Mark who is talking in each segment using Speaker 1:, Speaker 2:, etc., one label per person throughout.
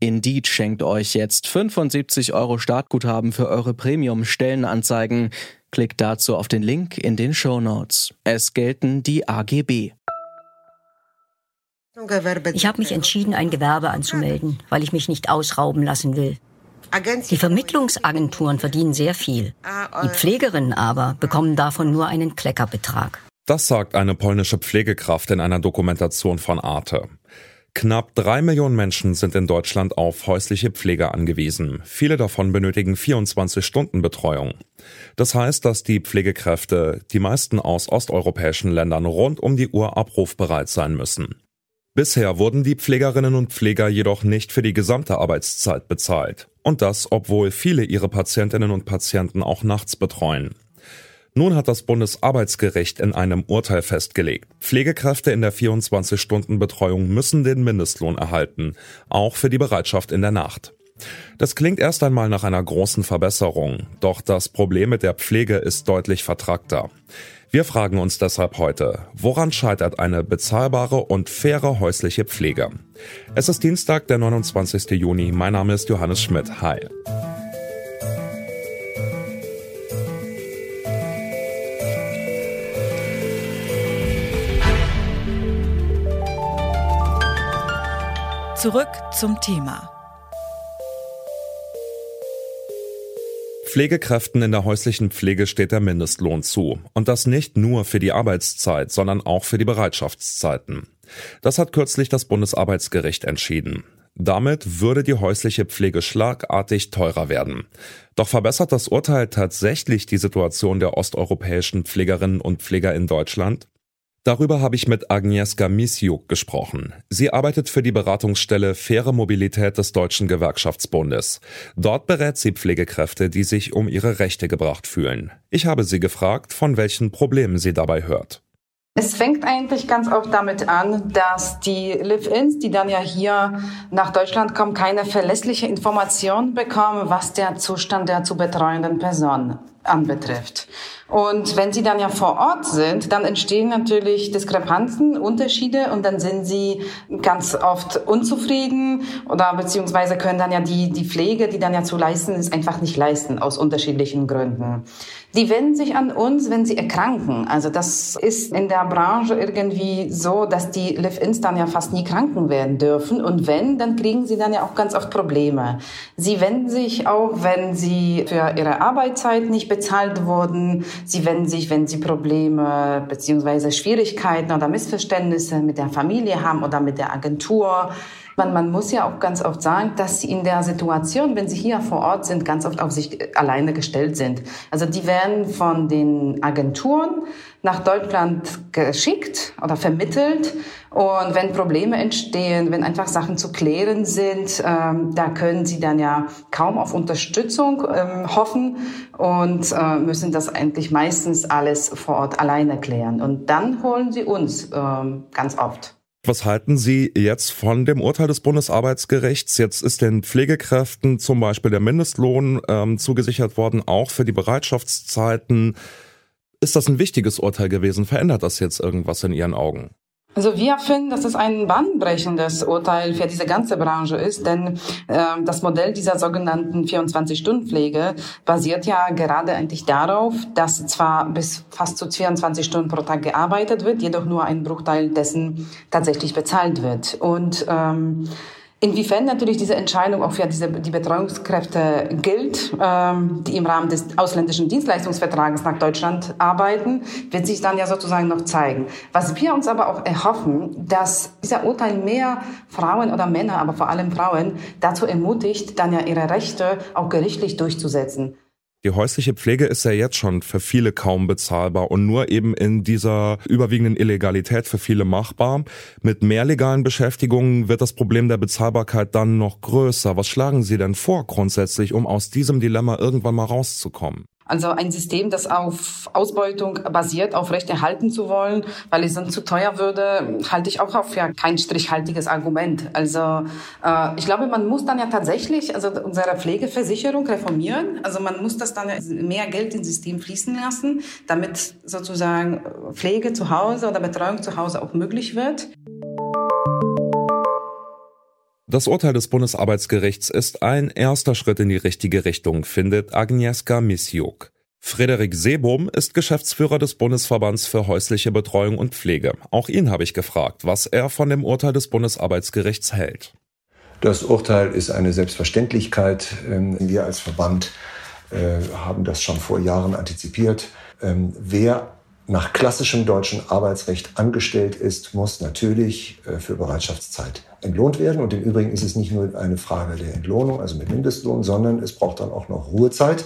Speaker 1: Indeed schenkt euch jetzt 75 Euro Startguthaben für eure Premium-Stellenanzeigen. Klickt dazu auf den Link in den Show Notes. Es gelten die AGB.
Speaker 2: Ich habe mich entschieden, ein Gewerbe anzumelden, weil ich mich nicht ausrauben lassen will. Die Vermittlungsagenturen verdienen sehr viel. Die Pflegerinnen aber bekommen davon nur einen Kleckerbetrag.
Speaker 3: Das sagt eine polnische Pflegekraft in einer Dokumentation von Arte. Knapp drei Millionen Menschen sind in Deutschland auf häusliche Pflege angewiesen. Viele davon benötigen 24 Stunden Betreuung. Das heißt, dass die Pflegekräfte, die meisten aus osteuropäischen Ländern, rund um die Uhr abrufbereit sein müssen. Bisher wurden die Pflegerinnen und Pfleger jedoch nicht für die gesamte Arbeitszeit bezahlt. Und das, obwohl viele ihre Patientinnen und Patienten auch nachts betreuen. Nun hat das Bundesarbeitsgericht in einem Urteil festgelegt, Pflegekräfte in der 24-Stunden-Betreuung müssen den Mindestlohn erhalten, auch für die Bereitschaft in der Nacht. Das klingt erst einmal nach einer großen Verbesserung, doch das Problem mit der Pflege ist deutlich vertrackter. Wir fragen uns deshalb heute, woran scheitert eine bezahlbare und faire häusliche Pflege? Es ist Dienstag, der 29. Juni. Mein Name ist Johannes Schmidt. Hi.
Speaker 4: Zurück zum Thema.
Speaker 3: Pflegekräften in der häuslichen Pflege steht der Mindestlohn zu. Und das nicht nur für die Arbeitszeit, sondern auch für die Bereitschaftszeiten. Das hat kürzlich das Bundesarbeitsgericht entschieden. Damit würde die häusliche Pflege schlagartig teurer werden. Doch verbessert das Urteil tatsächlich die Situation der osteuropäischen Pflegerinnen und Pfleger in Deutschland? Darüber habe ich mit Agnieszka Misiuk gesprochen. Sie arbeitet für die Beratungsstelle Faire Mobilität des Deutschen Gewerkschaftsbundes. Dort berät sie Pflegekräfte, die sich um ihre Rechte gebracht fühlen. Ich habe sie gefragt, von welchen Problemen sie dabei hört.
Speaker 5: Es fängt eigentlich ganz oft damit an, dass die Live-Ins, die dann ja hier nach Deutschland kommen, keine verlässliche Information bekommen, was der Zustand der zu betreuenden Person anbetrifft. Und wenn sie dann ja vor Ort sind, dann entstehen natürlich Diskrepanzen, Unterschiede und dann sind sie ganz oft unzufrieden oder beziehungsweise können dann ja die, die Pflege, die dann ja zu leisten ist, einfach nicht leisten aus unterschiedlichen Gründen. Die wenden sich an uns, wenn sie erkranken. Also das ist in der Branche irgendwie so, dass die Live-Ins dann ja fast nie kranken werden dürfen. Und wenn, dann kriegen sie dann ja auch ganz oft Probleme. Sie wenden sich auch, wenn sie für ihre Arbeitszeit nicht bezahlt wurden. Sie wenden sich, wenn sie Probleme beziehungsweise Schwierigkeiten oder Missverständnisse mit der Familie haben oder mit der Agentur. Man, man muss ja auch ganz oft sagen, dass sie in der Situation, wenn sie hier vor Ort sind, ganz oft auf sich alleine gestellt sind. Also die werden von den Agenturen nach Deutschland geschickt oder vermittelt. Und wenn Probleme entstehen, wenn einfach Sachen zu klären sind, ähm, da können sie dann ja kaum auf Unterstützung ähm, hoffen und äh, müssen das eigentlich meistens alles vor Ort alleine klären. Und dann holen sie uns ähm, ganz oft.
Speaker 3: Was halten Sie jetzt von dem Urteil des Bundesarbeitsgerichts? Jetzt ist den Pflegekräften zum Beispiel der Mindestlohn ähm, zugesichert worden, auch für die Bereitschaftszeiten. Ist das ein wichtiges Urteil gewesen? Verändert das jetzt irgendwas in Ihren Augen?
Speaker 5: Also wir finden, dass es ein bahnbrechendes Urteil für diese ganze Branche ist, denn äh, das Modell dieser sogenannten 24-Stunden-Pflege basiert ja gerade eigentlich darauf, dass zwar bis fast zu 24 Stunden pro Tag gearbeitet wird, jedoch nur ein Bruchteil dessen tatsächlich bezahlt wird. Und ähm, Inwiefern natürlich diese Entscheidung auch für diese, die Betreuungskräfte gilt, ähm, die im Rahmen des ausländischen Dienstleistungsvertrages nach Deutschland arbeiten, wird sich dann ja sozusagen noch zeigen. Was wir uns aber auch erhoffen, dass dieser Urteil mehr Frauen oder Männer, aber vor allem Frauen dazu ermutigt, dann ja ihre Rechte auch gerichtlich durchzusetzen.
Speaker 3: Die häusliche Pflege ist ja jetzt schon für viele kaum bezahlbar und nur eben in dieser überwiegenden Illegalität für viele machbar. Mit mehr legalen Beschäftigungen wird das Problem der Bezahlbarkeit dann noch größer. Was schlagen Sie denn vor grundsätzlich, um aus diesem Dilemma irgendwann mal rauszukommen?
Speaker 5: Also ein System, das auf Ausbeutung basiert, auf Recht erhalten zu wollen, weil es dann zu teuer würde, halte ich auch auf ja kein strichhaltiges Argument. Also äh, ich glaube, man muss dann ja tatsächlich also unsere Pflegeversicherung reformieren. Also man muss das dann mehr Geld ins System fließen lassen, damit sozusagen Pflege zu Hause oder Betreuung zu Hause auch möglich wird.
Speaker 3: Das Urteil des Bundesarbeitsgerichts ist ein erster Schritt in die richtige Richtung, findet Agnieszka Misjuk. Frederik Seebohm ist Geschäftsführer des Bundesverbands für häusliche Betreuung und Pflege. Auch ihn habe ich gefragt, was er von dem Urteil des Bundesarbeitsgerichts hält.
Speaker 6: Das Urteil ist eine Selbstverständlichkeit. Ähm, wir als Verband äh, haben das schon vor Jahren antizipiert. Ähm, wer nach klassischem deutschen Arbeitsrecht angestellt ist, muss natürlich äh, für Bereitschaftszeit entlohnt werden. Und im Übrigen ist es nicht nur eine Frage der Entlohnung, also mit Mindestlohn, sondern es braucht dann auch noch Ruhezeit.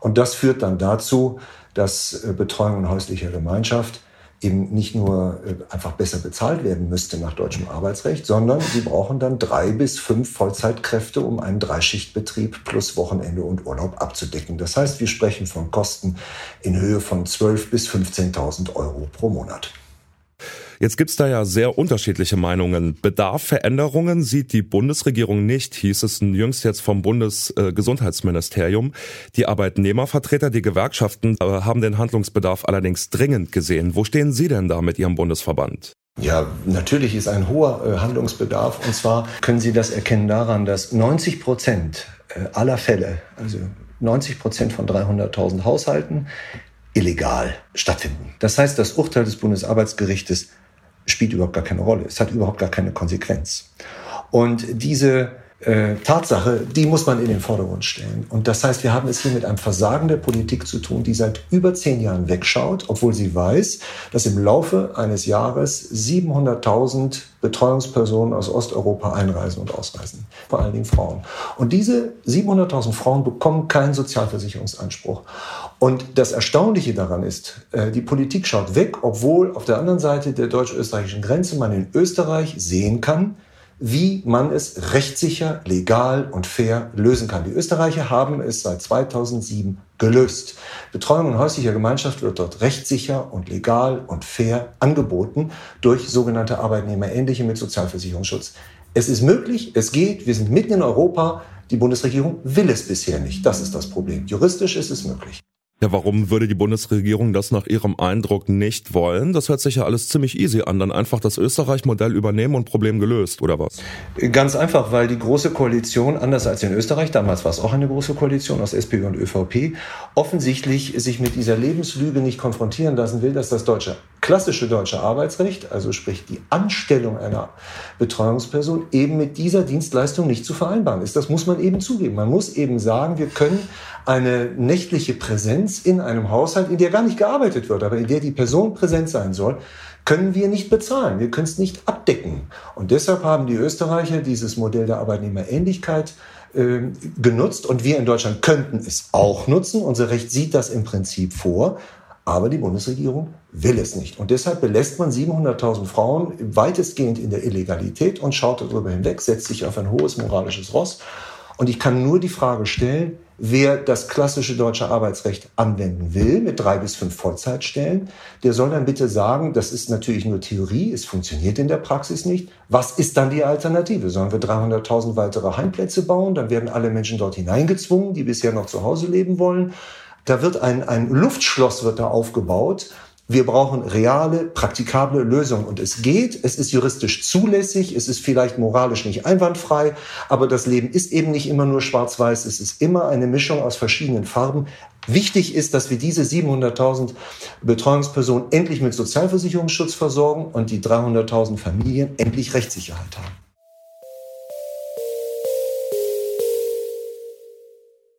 Speaker 6: Und das führt dann dazu, dass äh, Betreuung in häuslicher Gemeinschaft eben nicht nur äh, einfach besser bezahlt werden müsste nach deutschem Arbeitsrecht, sondern sie brauchen dann drei bis fünf Vollzeitkräfte, um einen Dreischichtbetrieb plus Wochenende und Urlaub abzudecken. Das heißt, wir sprechen von Kosten in Höhe von 12.000 bis 15.000 Euro pro Monat.
Speaker 3: Jetzt gibt's da ja sehr unterschiedliche Meinungen. Bedarf Veränderungen sieht die Bundesregierung nicht, hieß es jüngst jetzt vom Bundesgesundheitsministerium. Die Arbeitnehmervertreter, die Gewerkschaften äh, haben den Handlungsbedarf allerdings dringend gesehen. Wo stehen Sie denn da mit Ihrem Bundesverband?
Speaker 6: Ja, natürlich ist ein hoher äh, Handlungsbedarf. Und zwar können Sie das erkennen daran, dass 90 Prozent äh, aller Fälle, also 90 Prozent von 300.000 Haushalten, illegal stattfinden. Das heißt, das Urteil des Bundesarbeitsgerichtes spielt überhaupt gar keine Rolle. Es hat überhaupt gar keine Konsequenz. Und diese äh, Tatsache, die muss man in den Vordergrund stellen. Und das heißt, wir haben es hier mit einem Versagen der Politik zu tun, die seit über zehn Jahren wegschaut, obwohl sie weiß, dass im Laufe eines Jahres 700.000 Betreuungspersonen aus Osteuropa einreisen und ausreisen. Vor allen Dingen Frauen. Und diese 700.000 Frauen bekommen keinen Sozialversicherungsanspruch. Und das Erstaunliche daran ist, äh, die Politik schaut weg, obwohl auf der anderen Seite der deutsch-österreichischen Grenze man in Österreich sehen kann, wie man es rechtssicher, legal und fair lösen kann. Die Österreicher haben es seit 2007 gelöst. Betreuung in häuslicher Gemeinschaft wird dort rechtssicher und legal und fair angeboten durch sogenannte Arbeitnehmerähnliche mit Sozialversicherungsschutz. Es ist möglich, es geht, wir sind mitten in Europa. Die Bundesregierung will es bisher nicht. Das ist das Problem. Juristisch ist es möglich.
Speaker 3: Ja, warum würde die Bundesregierung das nach ihrem Eindruck nicht wollen? Das hört sich ja alles ziemlich easy an. Dann einfach das Österreich-Modell übernehmen und Problem gelöst, oder was?
Speaker 6: Ganz einfach, weil die Große Koalition, anders als in Österreich, damals war es auch eine Große Koalition aus SPD und ÖVP, offensichtlich sich mit dieser Lebenslüge nicht konfrontieren lassen will, dass das deutsche, klassische deutsche Arbeitsrecht, also sprich die Anstellung einer Betreuungsperson, eben mit dieser Dienstleistung nicht zu vereinbaren ist. Das muss man eben zugeben. Man muss eben sagen, wir können eine nächtliche Präsenz in einem Haushalt, in der gar nicht gearbeitet wird, aber in der die Person präsent sein soll, können wir nicht bezahlen. Wir können es nicht abdecken. Und deshalb haben die Österreicher dieses Modell der Arbeitnehmerähnlichkeit äh, genutzt und wir in Deutschland könnten es auch nutzen. Unser Recht sieht das im Prinzip vor. Aber die Bundesregierung will es nicht. Und deshalb belässt man 700.000 Frauen weitestgehend in der Illegalität und schaut darüber hinweg, setzt sich auf ein hohes moralisches Ross. Und ich kann nur die Frage stellen, Wer das klassische deutsche Arbeitsrecht anwenden will, mit drei bis fünf Vollzeitstellen, der soll dann bitte sagen, das ist natürlich nur Theorie, es funktioniert in der Praxis nicht. Was ist dann die Alternative? Sollen wir 300.000 weitere Heimplätze bauen? Dann werden alle Menschen dort hineingezwungen, die bisher noch zu Hause leben wollen. Da wird ein, ein Luftschloss wird da aufgebaut wir brauchen reale, praktikable Lösungen. Und es geht, es ist juristisch zulässig, es ist vielleicht moralisch nicht einwandfrei, aber das Leben ist eben nicht immer nur schwarz-weiß, es ist immer eine Mischung aus verschiedenen Farben. Wichtig ist, dass wir diese 700.000 Betreuungspersonen endlich mit Sozialversicherungsschutz versorgen und die 300.000 Familien endlich Rechtssicherheit haben.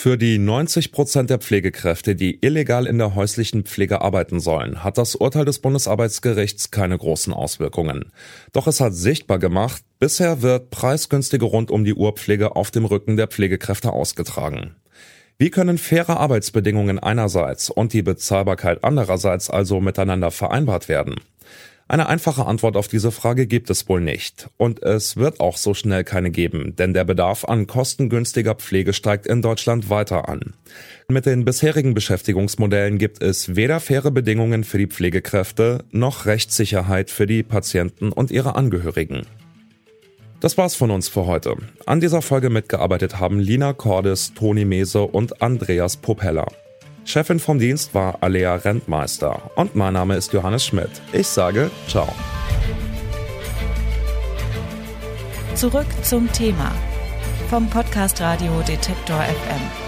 Speaker 3: Für die 90 Prozent der Pflegekräfte, die illegal in der häuslichen Pflege arbeiten sollen, hat das Urteil des Bundesarbeitsgerichts keine großen Auswirkungen. Doch es hat sichtbar gemacht, bisher wird preisgünstige rund um die Uhrpflege auf dem Rücken der Pflegekräfte ausgetragen. Wie können faire Arbeitsbedingungen einerseits und die Bezahlbarkeit andererseits also miteinander vereinbart werden? Eine einfache Antwort auf diese Frage gibt es wohl nicht. Und es wird auch so schnell keine geben, denn der Bedarf an kostengünstiger Pflege steigt in Deutschland weiter an. Mit den bisherigen Beschäftigungsmodellen gibt es weder faire Bedingungen für die Pflegekräfte noch Rechtssicherheit für die Patienten und ihre Angehörigen. Das war's von uns für heute. An dieser Folge mitgearbeitet haben Lina Cordes, Toni Mese und Andreas Popella. Chefin vom Dienst war Alea Rentmeister und mein Name ist Johannes Schmidt. Ich sage ciao.
Speaker 4: Zurück zum Thema vom Podcast Radio Detektor FM.